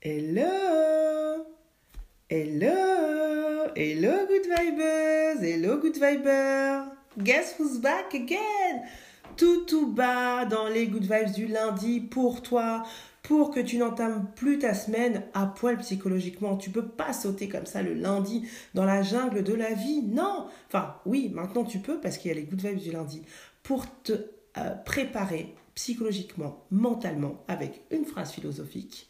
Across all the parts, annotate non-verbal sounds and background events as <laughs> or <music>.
Hello Hello Hello good vibers Hello good viber Guess who's back again? Tout tout bas dans les good vibes du lundi pour toi, pour que tu n'entames plus ta semaine à poil psychologiquement. Tu peux pas sauter comme ça le lundi dans la jungle de la vie. Non? Enfin, oui, maintenant tu peux parce qu'il y a les good vibes du lundi. Pour te euh, préparer psychologiquement, mentalement, avec une phrase philosophique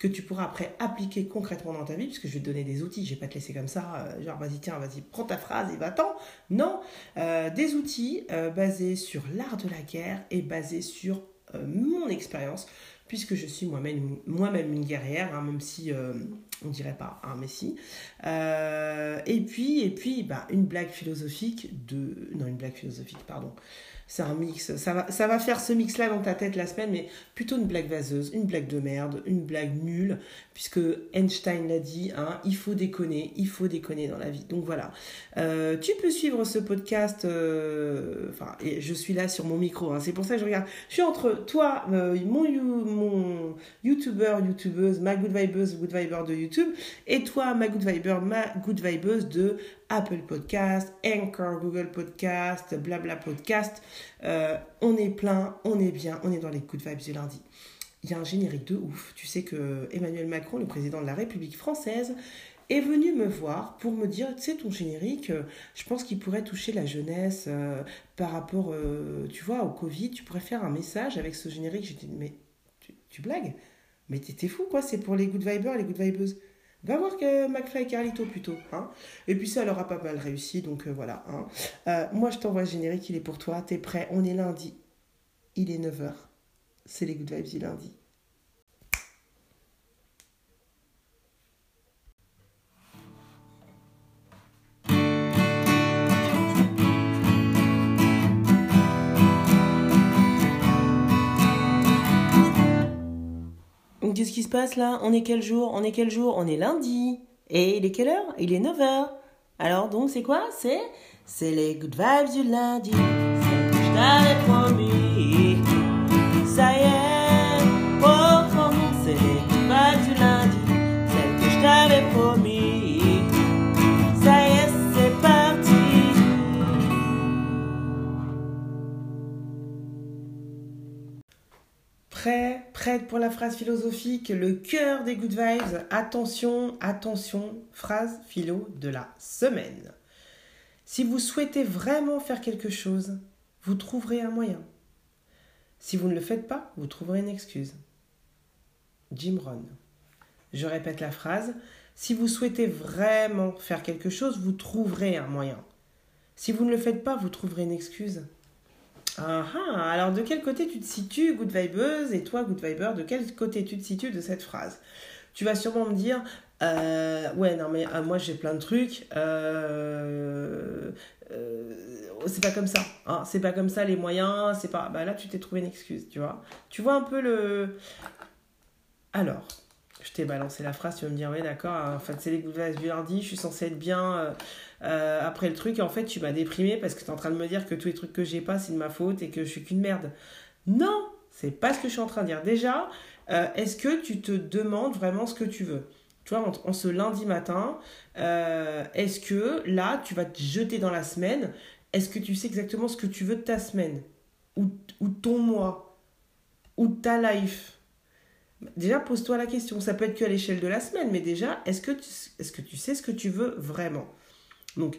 que tu pourras après appliquer concrètement dans ta vie, puisque je vais te donner des outils, je vais pas te laisser comme ça, euh, genre vas-y tiens, vas-y, prends ta phrase et va-t'en. Non, euh, des outils euh, basés sur l'art de la guerre et basés sur mon expérience, puisque je suis moi-même moi-même une guerrière, hein, même si on dirait pas, un si. et puis, et puis bah, une blague philosophique de... Non, une blague philosophique, pardon c'est un mix. Ça va, ça va faire ce mix-là dans ta tête la semaine, mais plutôt une blague vaseuse, une blague de merde, une blague nulle, puisque Einstein l'a dit, hein, il faut déconner, il faut déconner dans la vie. Donc voilà. Euh, tu peux suivre ce podcast, euh, enfin, et je suis là sur mon micro, hein, c'est pour ça que je regarde. Je suis entre toi, euh, mon, YouTuber, YouTubeuse, ma Good Vibeuse, Good Viber de YouTube, et toi, ma Good Viber, ma Good Vibeuse de Apple Podcast, Anchor, Google Podcast, Blabla Podcast. Euh, on est plein, on est bien, on est dans les coups de vibes du lundi. Il y a un générique de ouf. Tu sais que Emmanuel Macron, le président de la République française, est venu me voir pour me dire, tu sais, ton générique, euh, je pense qu'il pourrait toucher la jeunesse euh, par rapport, tu vois, au Covid. Tu pourrais faire un message avec ce générique. J'ai dit, mais tu, blagues? Mais t'es fou, quoi, c'est pour les good vibers les good vibeuses. Va voir que McFly et Carlito plutôt. Hein. Et puis ça, leur a pas mal réussi, donc euh, voilà. Hein. Euh, moi, je t'envoie le générique, il est pour toi. T'es prêt On est lundi. Il est 9h. C'est les Good Vibes du lundi. Se passe là? On est quel jour? On est quel jour? On est lundi. Et il est quelle heure? Il est 9h. Alors donc c'est quoi? C'est c'est les good vibes du lundi. C'est je t'avais promis. Ça y est, oh, c'est les good vibes du lundi. Celle que je t'avais promis. Prêt, prête pour la phrase philosophique, le cœur des good vibes. Attention, attention, phrase philo de la semaine. Si vous souhaitez vraiment faire quelque chose, vous trouverez un moyen. Si vous ne le faites pas, vous trouverez une excuse. Jim Rohn. Je répète la phrase. Si vous souhaitez vraiment faire quelque chose, vous trouverez un moyen. Si vous ne le faites pas, vous trouverez une excuse. Ah, ah, alors de quel côté tu te situes, Good Vibeuse, et toi, Good Viber, de quel côté tu te situes de cette phrase? Tu vas sûrement me dire, euh, ouais, non, mais euh, moi j'ai plein de trucs, euh, c'est pas comme ça, hein, c'est pas comme ça les moyens, c'est pas. Bah là, tu t'es trouvé une excuse, tu vois. Tu vois un peu le. Alors, je t'ai balancé la phrase, tu vas me dire, ouais, d'accord, en fait, c'est les Good Vibes du lundi, je suis censée être bien euh, après le truc, en fait, tu m'as déprimé parce que tu es en train de me dire que tous les trucs que j'ai pas, c'est de ma faute et que je suis qu'une merde. Non, c'est pas ce que je suis en train de dire. Déjà, euh, est-ce que tu te demandes vraiment ce que tu veux? Tu vois, en, ce lundi matin, euh, est-ce que là, tu vas te jeter dans la semaine? Est-ce que tu sais exactement ce que tu veux de ta semaine? Ou, ou ton mois? Ou ta life? Déjà, pose-toi la question. Ça peut être que à l'échelle de la semaine, mais déjà, est-ce que, tu sais ce que tu veux vraiment? Donc,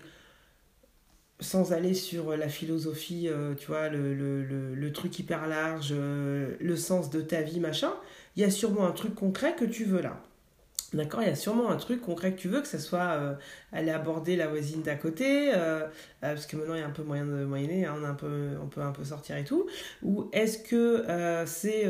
sans aller sur la philosophie, euh, tu vois, le, truc hyper large, euh, le sens de ta vie, machin, il y a sûrement un truc concret que tu veux là. D'accord, il y a sûrement un truc concret que tu veux, que ce soit euh, aller aborder la voisine d'à côté, euh, euh, parce que maintenant il y a un peu moyen de moyenner, hein, on, un peu, on peut un peu sortir et tout. Ou est-ce que c'est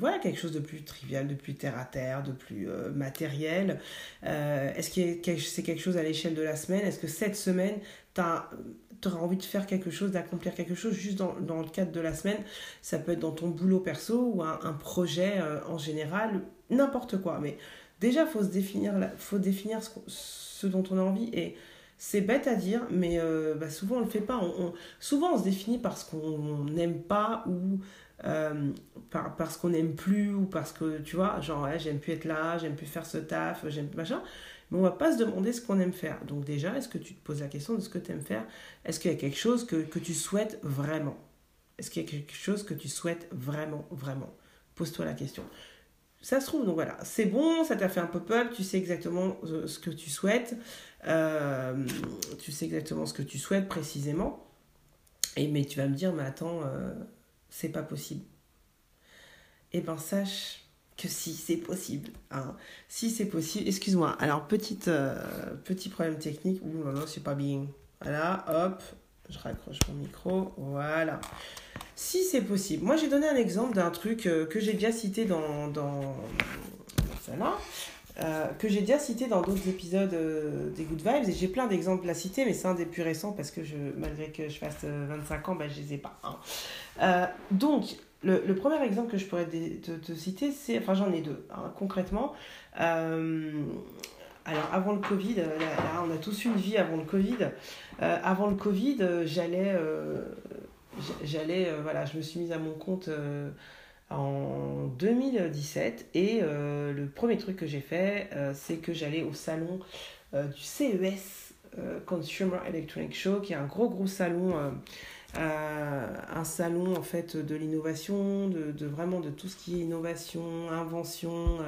voilà, quelque chose de plus trivial, de plus terre à terre, de plus matériel Est-ce que c'est quelque chose à l'échelle de la semaine? Est-ce que cette semaine, tu auras envie de faire quelque chose, d'accomplir quelque chose juste dans, dans, le cadre de la semaine? Ça peut être dans ton boulot perso ou un, un projet en général, n'importe quoi. Mais déjà, faut se définir, faut définir ce, dont on a envie. Et c'est bête à dire, mais euh, bah, souvent on le fait pas. Souvent on se définit parce qu'on n'aime pas ou parce qu'on n'aime plus ou parce que, tu vois, genre, ouais, j'aime plus être là, j'aime plus faire ce taf, j'aime machin. Mais on va pas se demander ce qu'on aime faire. Donc déjà, est-ce que tu te poses la question de ce que tu aimes faire? Est-ce qu'il y a quelque chose que tu souhaites vraiment? Est-ce qu'il y a quelque chose que tu souhaites vraiment, vraiment? Pose-toi la question. Ça se trouve, donc voilà, c'est bon, ça t'a fait un pop-up, tu sais exactement euh, ce que tu souhaites, euh, tu sais exactement ce que tu souhaites précisément, et mais tu vas me dire, mais attends, euh, c'est pas possible. Eh ben sache que si c'est possible. Hein. Si c'est possible, excuse-moi. Alors, petite, petit problème technique. Ouh là là, c'est pas bien. Voilà, hop, je raccroche mon micro. Voilà. Si c'est possible. Moi, j'ai donné un exemple d'un truc euh, que j'ai déjà cité dans, dans, euh, que j'ai déjà cité dans d'autres épisodes euh, des Good Vibes. Et j'ai plein d'exemples à citer, mais c'est un des plus récents parce que malgré que je fasse 25 ans, ben, je les ai pas. Hein. donc, le, premier exemple que je pourrais te, te citer, c'est. Enfin, j'en ai deux, hein, concrètement. Alors avant le Covid, là, on a tous une vie avant le Covid. avant le Covid, j'allais j'allais, euh, voilà, je me suis mise à mon compte euh, en 2017 et euh, le premier truc que j'ai fait, c'est que j'allais au salon du CES, Consumer Electronic Show, qui est un gros gros salon. un salon en fait de l'innovation, de, vraiment de tout ce qui est innovation, invention,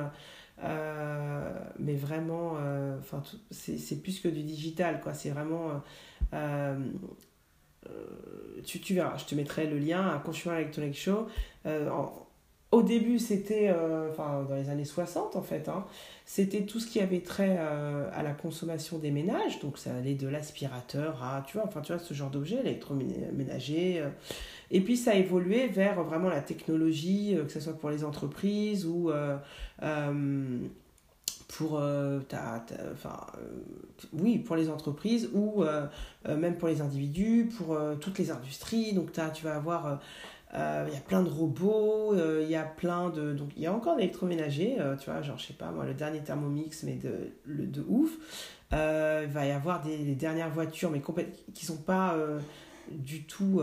mais vraiment, enfin c'est plus que du digital, quoi. C'est vraiment tu, tu, verras, je te mettrai le lien à Consumer Electronic Show. Euh, au début, c'était, euh, enfin, dans les années 60 en fait, hein, c'était tout ce qui avait trait à la consommation des ménages. Donc, ça allait de l'aspirateur à, tu vois, enfin, tu vois, ce genre d'objet, électroménager. et puis, ça a évolué vers vraiment la technologie, que ce soit pour les entreprises ou pour, euh, enfin, euh, oui, pour les entreprises ou euh, même pour les individus, pour toutes les industries. Donc tu vas avoir, il y a plein de robots, il y a plein de, donc il y a encore d'électroménagers, tu vois, genre je sais pas moi, le dernier Thermomix, mais de, le, de ouf. il va y avoir des dernières voitures, mais qui sont pas du tout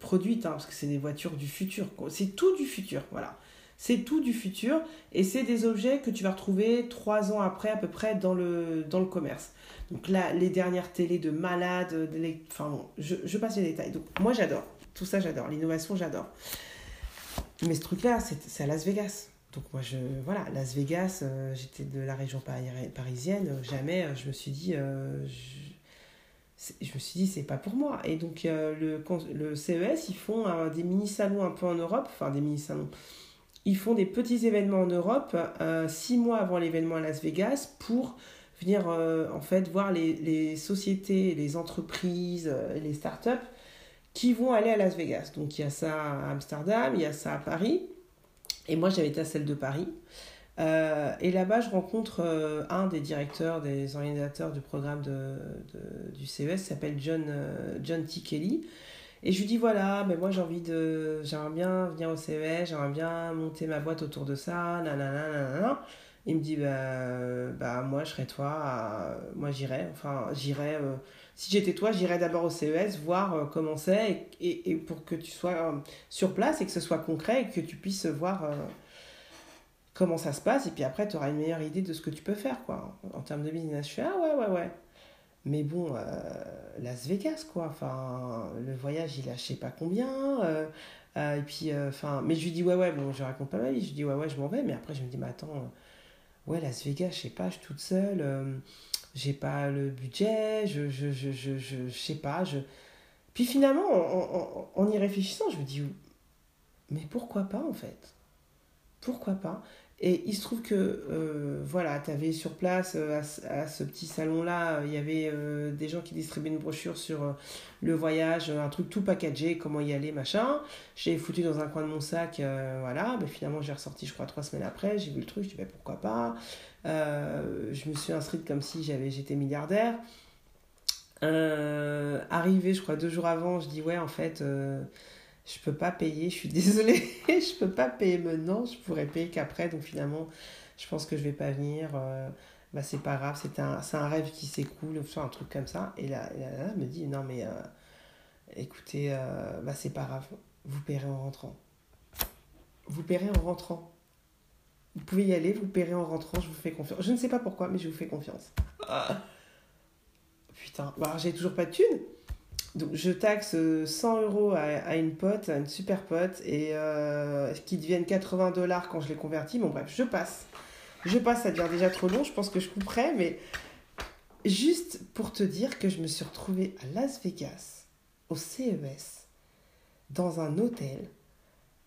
produites, hein, parce que c'est des voitures du futur. C'est tout du futur, voilà. C'est tout du futur et c'est des objets que tu vas retrouver trois ans après à peu près dans le, dans le commerce. Donc là, les dernières télés de malades, enfin je, je, passe les détails. Donc moi j'adore, tout ça j'adore, l'innovation j'adore. Mais ce truc-là, c'est à Las Vegas. Donc moi, je, voilà, Las Vegas, euh, j'étais de la région parisienne, euh, jamais euh, je me suis dit, je, je, me suis dit, c'est pas pour moi. Et donc le, le CES, ils font des mini-salons un peu en Europe, enfin des mini-salons, ils font des petits événements en Europe euh, six mois avant l'événement à Las Vegas pour venir euh, en fait voir les, les, sociétés, les entreprises, euh, les startups qui vont aller à Las Vegas. Donc il y a ça à Amsterdam, il y a ça à Paris. Et moi j'avais été à celle de Paris. et là-bas, je rencontre un des directeurs, des organisateurs du programme de, du CES, s'appelle John, John T. Kelly. Et je lui dis voilà, mais moi j'ai envie de. J'aimerais bien venir au CES, j'aimerais bien monter ma boîte autour de ça, nanana, nanana. Il me dit bah, bah moi je serais toi, moi j'irais, enfin j'irais. Euh, si j'étais toi, j'irais d'abord au CES, voir euh, comment c'est, et, et, pour que tu sois euh, sur place et que ce soit concret et que tu puisses voir comment ça se passe, et puis après tu auras une meilleure idée de ce que tu peux faire, quoi, en termes de business. Je fais ah ouais, ouais, ouais. Mais bon, euh, Las Vegas, quoi. Enfin, le voyage, il a je sais pas combien. Euh, euh, et puis, enfin, mais je lui dis, ouais, ouais, bon, je raconte pas ma vie. Je lui dis, ouais, ouais, je m'en vais. Mais après, je me dis, mais attends, ouais, Las Vegas, je sais pas, je suis toute seule. j'ai pas le budget. Je, je, je, je, je, sais pas. Puis finalement, en, en, en y réfléchissant, je me dis, mais pourquoi pas, en fait? Pourquoi pas? Et il se trouve que, euh, voilà, tu avais sur place, euh, à, ce petit salon-là, il y avait euh, des gens qui distribuaient une brochure sur le voyage, un truc tout packagé, comment y aller, machin. J'ai foutu dans un coin de mon sac, voilà. Mais finalement, j'ai ressorti, je crois, trois semaines après. J'ai vu le truc, je dis, bah, pourquoi pas. je me suis inscrite comme si j'avais, j'étais milliardaire. arrivé, je crois, deux jours avant, je dis, ouais, en fait je peux pas payer, je suis désolée, <laughs> je peux pas payer maintenant, je pourrais payer qu'après, donc finalement, je pense que je vais pas venir, euh, bah c'est pas grave, c'est un, un rêve qui s'écoule, un truc comme ça. Et là, elle me dit, non mais, euh, écoutez, euh, bah, c'est pas grave. Vous paierez en rentrant. Vous paierez en rentrant. Vous pouvez y aller, vous paierez en rentrant, je vous fais confiance. Je ne sais pas pourquoi, mais je vous fais confiance. Ah. Putain, bah, j'ai toujours pas de thunes. Donc je taxe 100 euros à, une pote, à une super pote, et euh, qui deviennent 80 dollars quand je les convertis. Bon bref, je passe. Je passe, ça devient déjà trop long, je pense que je couperai, mais juste pour te dire que je me suis retrouvée à Las Vegas, au CES, dans un hôtel,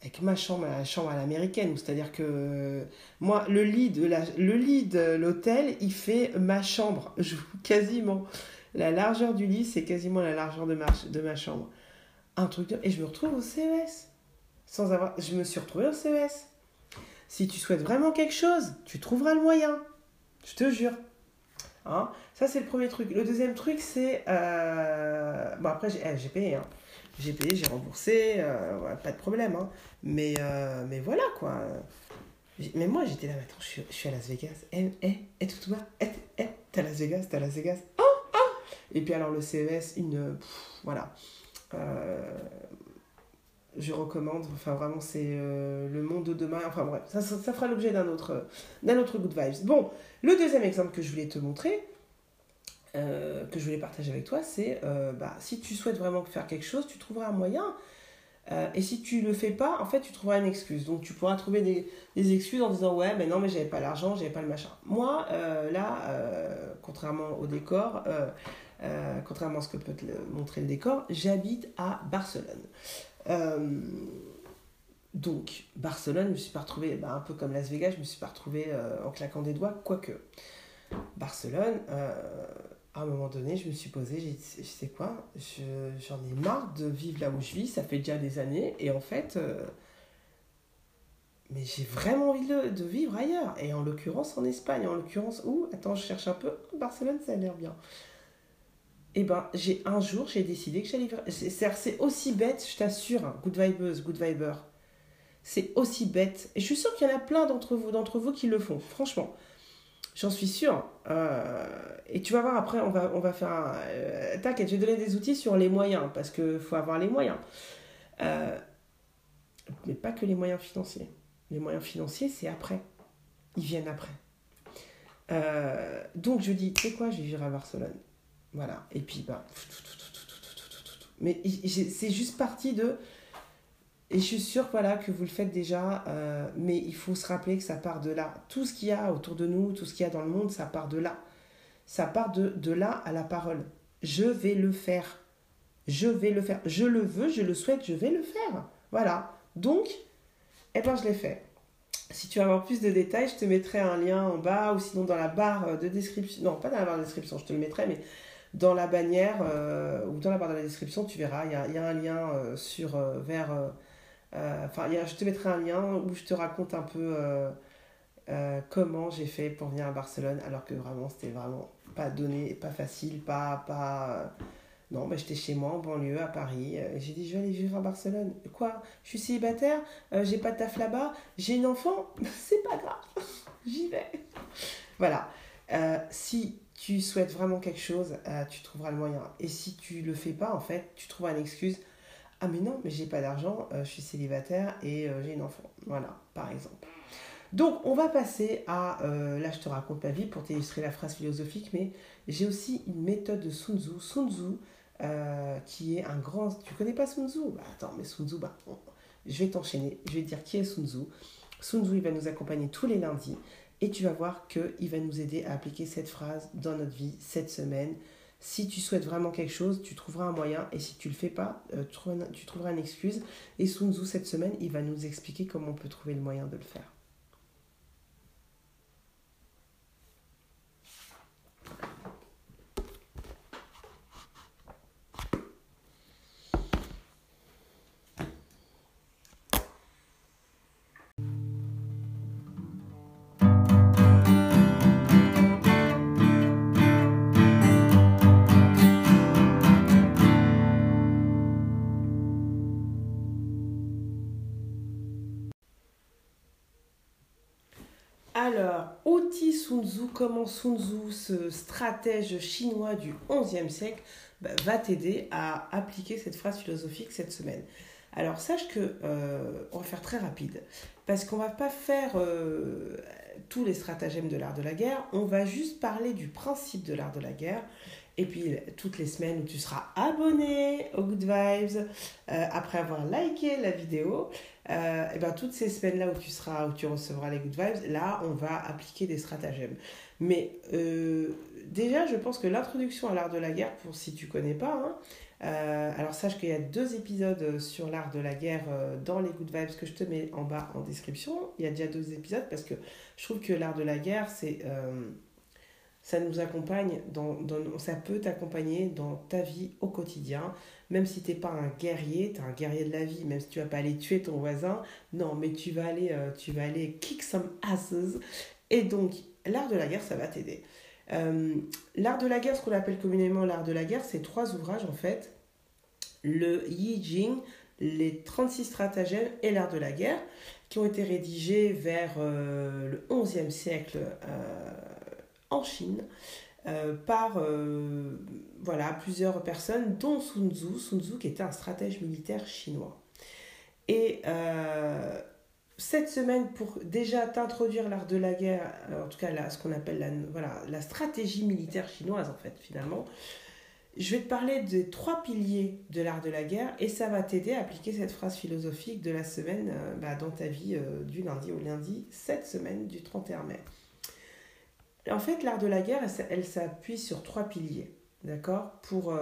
avec ma chambre, la chambre à l'américaine, c'est-à-dire que moi, le lit de le lit de l'hôtel, il fait ma chambre, je, quasiment. La largeur du lit, c'est quasiment la largeur de ma, de ma chambre. Un truc de... Et je me retrouve au CES. Sans avoir... Je me suis retrouvée au CES. Si tu souhaites vraiment quelque chose, tu trouveras le moyen. Je te jure. Hein? Ça, c'est le premier truc. Le deuxième truc, c'est... Euh... Bon, après, j'ai eh, payé. Hein. J'ai payé, j'ai remboursé. Euh, pas de problème. Hein. Mais, euh, mais voilà, quoi. Mais moi, j'étais là, attends, je suis, à Las Vegas. Eh, eh, eh, tout va. Eh, eh, t'es à Las Vegas, t'es à Las Vegas. Oh et puis alors le CES, une... voilà. Euh, je recommande, enfin vraiment c'est euh, le monde de demain, enfin bref, ça, ça, fera l'objet d'un autre, d'un autre Good Vibes. Bon, le deuxième exemple que je voulais te montrer, euh, que je voulais partager avec toi, c'est bah, si tu souhaites vraiment faire quelque chose, tu trouveras un moyen. et si tu le fais pas, en fait, tu trouveras une excuse. Donc, tu pourras trouver des, des excuses en disant Ouais, mais non, mais j'avais pas l'argent, j'avais pas le machin. Moi, là, contrairement au décor, euh, contrairement à ce que peut te montrer le décor, j'habite à Barcelone. Euh, donc, Barcelone, je me suis pas retrouvée, bah, un peu comme Las Vegas, je me suis pas retrouvée euh, en claquant des doigts, quoique. Barcelone, à un moment donné, je me suis posée, j'ai sais quoi, j'en ai marre de vivre là où je vis, ça fait déjà des années, et en fait, mais j'ai vraiment envie de, de, vivre ailleurs, et en l'occurrence en Espagne, en l'occurrence où, attends, je cherche un peu, Barcelone, ça a l'air bien et eh ben, j'ai un jour, j'ai décidé que j'allais C'est aussi bête, je t'assure, hein, good vibeuse, good viber. C'est aussi bête. Et je suis sûre qu'il y en a plein d'entre vous, qui le font, franchement. J'en suis sûre. Euh, et tu vas voir, après, on va, faire un... Euh, t'inquiète, je vais donner des outils sur les moyens, parce qu'il faut avoir les moyens. Euh, mais pas que les moyens financiers. Les moyens financiers, c'est après. Ils viennent après. donc je dis, tu sais quoi, je vais vivre à Barcelone. Voilà. Et puis, bah. Mais c'est juste parti de. Et je suis sûre voilà, que vous le faites déjà, euh, mais il faut se rappeler que ça part de là. Tout ce qu'il y a autour de nous, tout ce qu'il y a dans le monde, ça part de là. Ça part de, de là à la parole. Je vais le faire. Je vais le faire. Je le veux, je le souhaite, je vais le faire. Voilà. Donc, eh ben, je l'ai fait. Si tu veux avoir plus de détails, je te mettrai un lien en bas ou sinon dans la barre de description. Non, pas dans la barre de description, je te le mettrai, mais dans la bannière euh, ou dans la barre de la description, tu verras, il y a, un lien euh, sur, euh, vers... Enfin, je te mettrai un lien où je te raconte un peu comment j'ai fait pour venir à Barcelone, alors que vraiment, c'était vraiment pas donné, pas facile, pas... pas non, mais j'étais chez moi en banlieue à Paris. J'ai dit, je vais aller vivre à Barcelone. Quoi? Je suis célibataire J'ai pas de taf là-bas J'ai une enfant? <laughs> C'est pas grave. <laughs> J'y vais. Voilà. si tu souhaites vraiment quelque chose, euh, tu trouveras le moyen. Et si tu le fais pas, en fait, tu trouveras une excuse. Ah mais non, mais j'ai pas d'argent, euh, je suis célibataire et euh, j'ai une enfant. Voilà, par exemple. Donc on va passer à, là je te raconte ma vie pour t'illustrer la phrase philosophique, mais j'ai aussi une méthode de Sun Tzu. Sun Tzu, qui est un grand... Tu connais pas Sun Tzu? Bah, Attends, mais Sun Tzu, bah, je vais t'enchaîner, je vais te dire qui est Sun Tzu. Sun Tzu, il va nous accompagner tous les lundis et tu vas voir qu'il va nous aider à appliquer cette phrase dans notre vie cette semaine. Si tu souhaites vraiment quelque chose, tu trouveras un moyen. Et si tu ne le fais pas, euh, tu trouveras une excuse. Et Sun Tzu, cette semaine, il va nous expliquer comment on peut trouver le moyen de le faire. Oti Sun Tzu, comment Sun Tzu, ce stratège chinois du XIe siècle, bah, va t'aider à appliquer cette phrase philosophique cette semaine. Alors, sache que euh, on va faire très rapide, parce qu'on va pas faire euh, tous les stratagèmes de l'art de la guerre, on va juste parler du principe de l'art de la guerre. Et puis, toutes les semaines où tu seras abonné au Good Vibes, euh, après avoir liké la vidéo, euh, et ben toutes ces semaines-là où tu seras, où tu recevras les Good Vibes, là, on va appliquer des stratagèmes. Mais euh, déjà, je pense que l'introduction à l'art de la guerre, pour si tu connais pas, hein, alors sache qu'il y a deux épisodes sur l'art de la guerre dans les Good Vibes que je te mets en bas en description. Il y a déjà deux épisodes parce que je trouve que l'art de la guerre, c'est ça nous accompagne, dans, ça peut t'accompagner dans ta vie au quotidien. Même si tu n'es pas un guerrier, tu es un guerrier de la vie, même si tu vas pas aller tuer ton voisin, non, mais tu vas aller, tu vas aller kick some asses. Et donc, l'art de la guerre, ça va t'aider. Euh, l'art de la guerre, ce qu'on appelle communément l'art de la guerre, c'est trois ouvrages en fait. Le Yi Jing, les 36 stratagèmes et l'art de la guerre, qui ont été rédigés vers euh, le 11e siècle euh, en Chine par voilà, plusieurs personnes, dont Sun Tzu, Sun Tzu qui était un stratège militaire chinois. Et cette semaine pour déjà t'introduire l'art de la guerre, euh, en tout cas ce qu'on appelle la, voilà, la stratégie militaire chinoise en fait finalement. Je vais te parler des trois piliers de l'art de la guerre et ça va t'aider à appliquer cette phrase philosophique de la semaine euh, bah, dans ta vie euh, du lundi au lundi, cette semaine du 31 mai. En fait, l'art de la guerre, elle, s'appuie sur trois piliers. D'accord? Pour,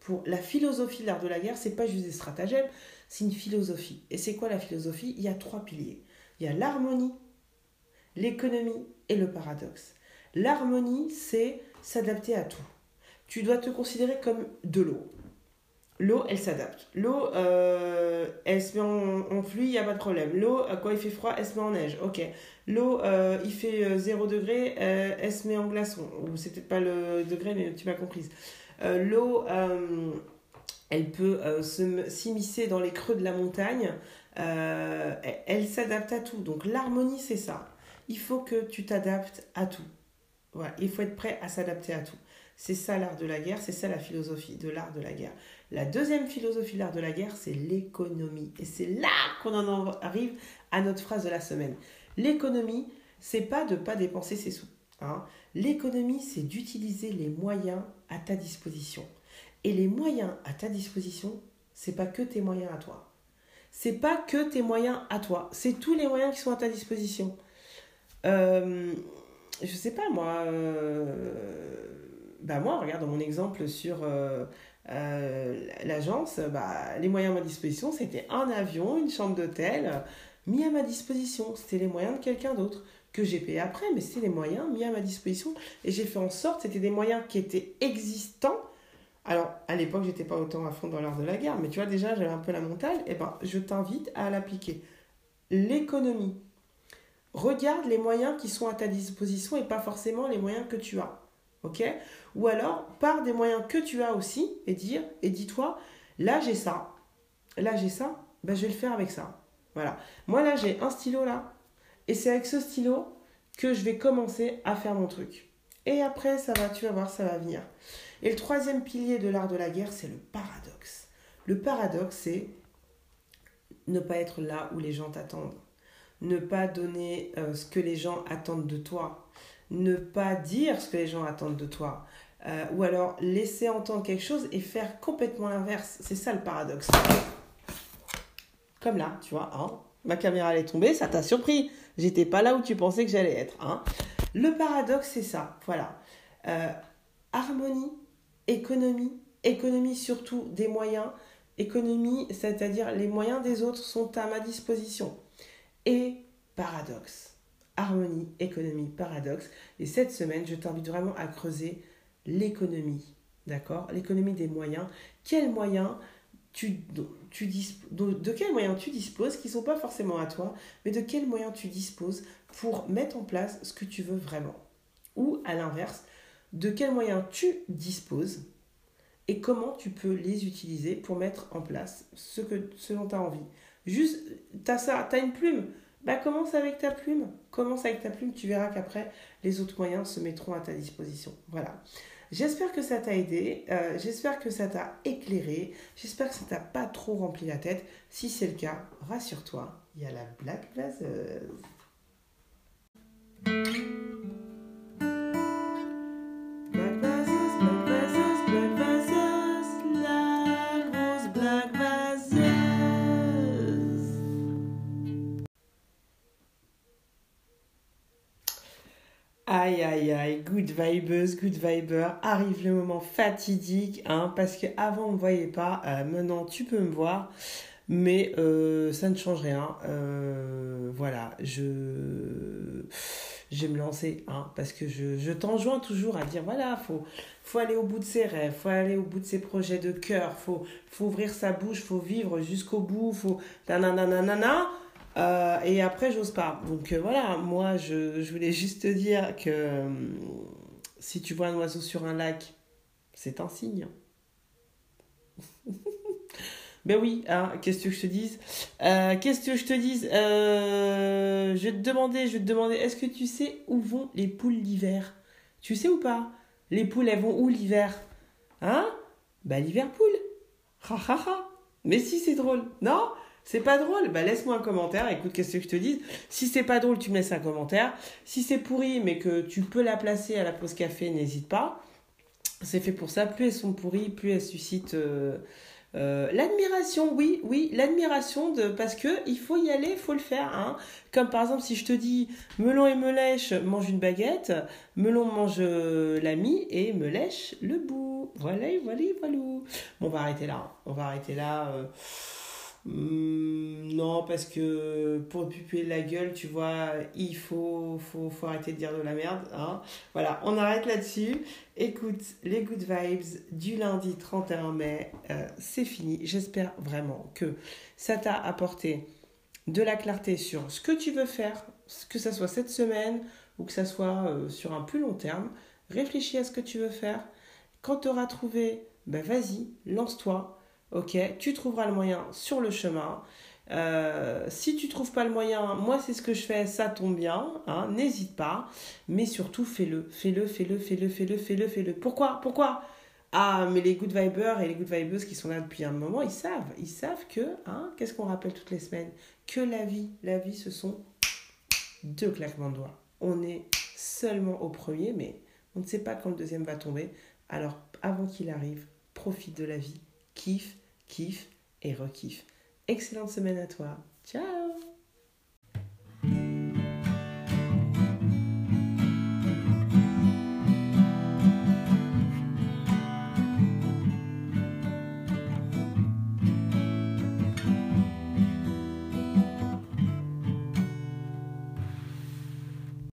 pour la philosophie de l'art de la guerre, c'est pas juste des stratagèmes, c'est une philosophie. Et c'est quoi la philosophie? Il y a trois piliers. Il y a l'harmonie, l'économie et le paradoxe. L'harmonie, c'est s'adapter à tout. Tu dois te considérer comme de l'eau. L'eau, elle s'adapte. L'eau, euh, elle se met en, pluie, il n'y a pas de problème. L'eau, euh, quand il fait froid, elle se met en neige. Ok. L'eau, euh, il fait 0 degré, elle se met en glaçon. Ou c'est peut-être pas le degré, mais tu m'as comprise. L'eau, elle peut s'immiscer dans les creux de la montagne, elle, s'adapte à tout. Donc l'harmonie, c'est ça. Il faut que tu t'adaptes à tout. Il faut être prêt à s'adapter à tout. C'est ça l'art de la guerre, c'est ça la philosophie de l'art de la guerre. La deuxième philosophie de l'art de la guerre, c'est l'économie. Et c'est là qu'on en arrive à notre phrase de la semaine. L'économie, c'est pas de pas dépenser ses sous. Hein. L'économie, c'est d'utiliser les moyens à ta disposition. Et les moyens à ta disposition, c'est pas que tes moyens à toi. C'est pas que tes moyens à toi. C'est tous les moyens qui sont à ta disposition. Euh, je sais pas, moi. Euh, bah moi, regarde mon exemple sur euh, euh, l'agence, bah, les moyens à ma disposition, c'était un avion, une chambre d'hôtel mis à ma disposition. C'était les moyens de quelqu'un d'autre que j'ai payé après, mais c'était les moyens mis à ma disposition. Et j'ai fait en sorte, c'était des moyens qui étaient existants alors, à l'époque, j'étais pas autant à fond dans l'art de la guerre, mais tu vois, déjà, j'avais un peu la montagne. Et eh ben, je t'invite à l'appliquer. L'économie. Regarde les moyens qui sont à ta disposition et pas forcément les moyens que tu as. Ou alors, pars des moyens que tu as aussi et dire, et dis-toi, là, j'ai ça. Là, j'ai ça. Ben, je vais le faire avec ça. Voilà. Moi, là, j'ai un stylo là. Et c'est avec ce stylo que je vais commencer à faire mon truc. Et après, ça va, tu vas voir, ça va venir. Et le troisième pilier de l'art de la guerre, c'est le paradoxe. Le paradoxe, c'est ne pas être là où les gens t'attendent. Ne pas donner euh, ce que les gens attendent de toi. Ne pas dire ce que les gens attendent de toi. Euh, ou alors laisser entendre quelque chose et faire complètement l'inverse. C'est ça le paradoxe. Comme là, tu vois, hein, ma caméra elle est tombée, ça t'a surpris. J'étais pas là où tu pensais que j'allais être. Hein. Le paradoxe, c'est ça. Voilà. Euh, harmonie, économie, économie surtout des moyens, économie, c'est-à-dire les moyens des autres sont à ma disposition. Et paradoxe, harmonie, économie, paradoxe. Et cette semaine, je t'invite vraiment à creuser l'économie, d'accord? L'économie des moyens. De quels moyens tu disposes qui ne sont pas forcément à toi, mais de quels moyens tu disposes pour mettre en place ce que tu veux vraiment? Ou à l'inverse, de quels moyens tu disposes et comment tu peux les utiliser pour mettre en place ce, que, dont tu as envie? Juste, tu as ça, tu as une plume, bah commence avec ta plume. Commence avec ta plume, tu verras qu'après, les autres moyens se mettront à ta disposition. Voilà. J'espère que ça t'a aidé, euh, j'espère que ça t'a éclairé, j'espère que ça t'a pas trop rempli la tête. Si c'est le cas, rassure-toi, il y a la Black Vaseuse. Good vibeuse, good viber, arrive le moment fatidique, hein, parce qu'avant on ne voyait pas, euh, maintenant tu peux me voir, mais euh, ça ne change rien. Euh, voilà, je, je vais me lancer, hein, parce que je, je t'enjoins toujours à dire voilà, faut, faut aller au bout de ses rêves, faut aller au bout de ses projets de cœur, faut, faut ouvrir sa bouche, faut vivre jusqu'au bout, faut nanana. Euh, et après, j'ose pas. Donc euh, voilà, moi, je, voulais juste te dire que euh, si tu vois un oiseau sur un lac, c'est un signe. <laughs> ben oui, hein, qu'est-ce que je te dise? Qu'est-ce que je te dise? Je vais te demander, je te demander, est-ce que tu sais où vont les poules l'hiver Tu sais ou pas? Les poules, elles vont où l'hiver? Hein? Ben l'hiver poule. Ha. Mais si, c'est drôle. Non? C'est pas drôle Bah laisse-moi un commentaire, écoute qu'est-ce que je te dis. Si c'est pas drôle, tu me laisses un commentaire. Si c'est pourri mais que tu peux la placer à la pause café, n'hésite pas. C'est fait pour ça. Plus elles sont pourries, plus elles suscitent euh, euh, l'admiration. Oui, oui, l'admiration de parce que il faut y aller, il faut le faire. Hein. Comme par exemple si je te dis melon et melèche mange une baguette, melon mange euh, l'ami et melèche le bout. Voilà, voilà, voilà. Bon, on va arrêter là. On va arrêter là. Hmm, non, parce que pour puper la gueule, tu vois, il faut, arrêter de dire de la merde. Hein. Voilà, on arrête là-dessus. Écoute, les good vibes du lundi 31 mai, euh, c'est fini. J'espère vraiment que ça t'a apporté de la clarté sur ce que tu veux faire, que ça soit cette semaine ou que ça soit euh, sur un plus long terme. Réfléchis à ce que tu veux faire. Quand tu auras trouvé, ben vas-y, lance-toi ok Tu trouveras le moyen sur le chemin. Euh, si tu trouves pas le moyen, moi c'est ce que je fais, ça tombe bien, hein, n'hésite pas, mais surtout fais-le, fais-le, fais-le, fais-le, fais-le, fais-le, fais-le. Pourquoi Pourquoi? Ah, mais les good vibers et les good vibeuses qui sont là depuis un moment, ils savent, ils savent que, hein, qu'est-ce qu'on rappelle toutes les semaines? Que la vie, la vie, ce sont deux claquements de doigts. On est seulement au premier, mais on ne sait pas quand le deuxième va tomber. Alors, avant qu'il arrive, profite de la vie kiffe, kiffe et rekiffe. Excellente semaine à toi. Ciao